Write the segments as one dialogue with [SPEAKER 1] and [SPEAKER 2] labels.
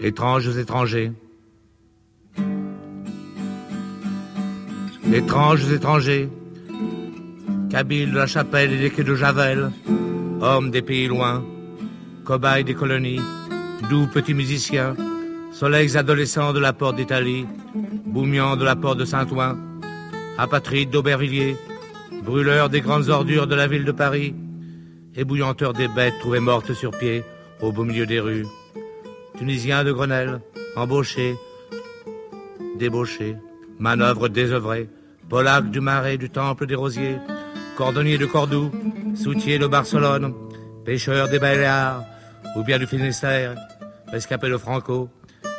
[SPEAKER 1] Étranges étrangers. Étranges étrangers. Kabyles de la Chapelle et des quais de Javel. Hommes des pays loin. Cobayes des colonies. Doux petits musiciens. Soleils adolescents de la porte d'Italie. Boumians de la porte de Saint-Ouen. Apatrides d'Aubervilliers. Brûleurs des grandes ordures de la ville de Paris. Ébouillanteurs des bêtes trouvées mortes sur pied au beau milieu des rues. Tunisiens de Grenelle, embauchés, débauchés, manœuvres désœuvrées, Polacs du Marais, du Temple des Rosiers, cordonniers de Cordoue, soutiers de Barcelone, pêcheurs des Baléares, ou bien du Finistère, rescapés de Franco,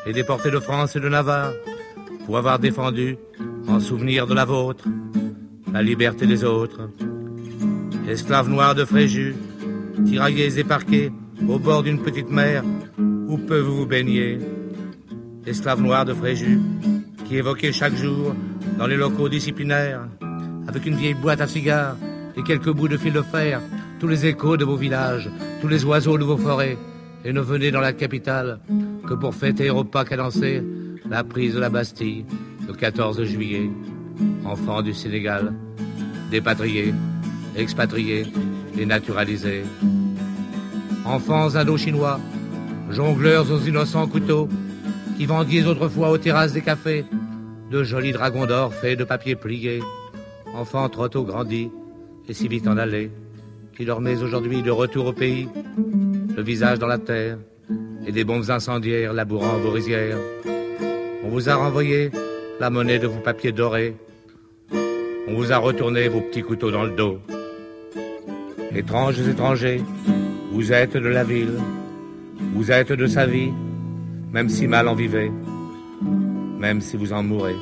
[SPEAKER 1] et déportés de France et de Navarre, pour avoir défendu, en souvenir de la vôtre, la liberté des autres. Esclaves noirs de Fréjus, tiraillés et au bord d'une petite mer, où peuvent vous baigner Esclaves noirs de Fréjus, qui évoquaient chaque jour, dans les locaux disciplinaires, avec une vieille boîte à cigares et quelques bouts de fil de fer, tous les échos de vos villages, tous les oiseaux de vos forêts, et ne venez dans la capitale que pour fêter au pas cadencé la prise de la Bastille le 14 juillet. Enfants du Sénégal, dépatriés, expatriés et naturalisés. Enfants indo-chinois, jongleurs aux innocents couteaux, qui vendiez autrefois aux terrasses des cafés de jolis dragons d'or faits de papier plié, enfants trop tôt grandis et si vite en allés, qui dormez aujourd'hui de retour au pays, le visage dans la terre et des bombes incendiaires labourant vos rizières. On vous a renvoyé la monnaie de vos papiers dorés, on vous a retourné vos petits couteaux dans le dos. Étranges étrangers, vous êtes de la ville, vous êtes de sa vie, même si mal en vivez, même si vous en mourrez.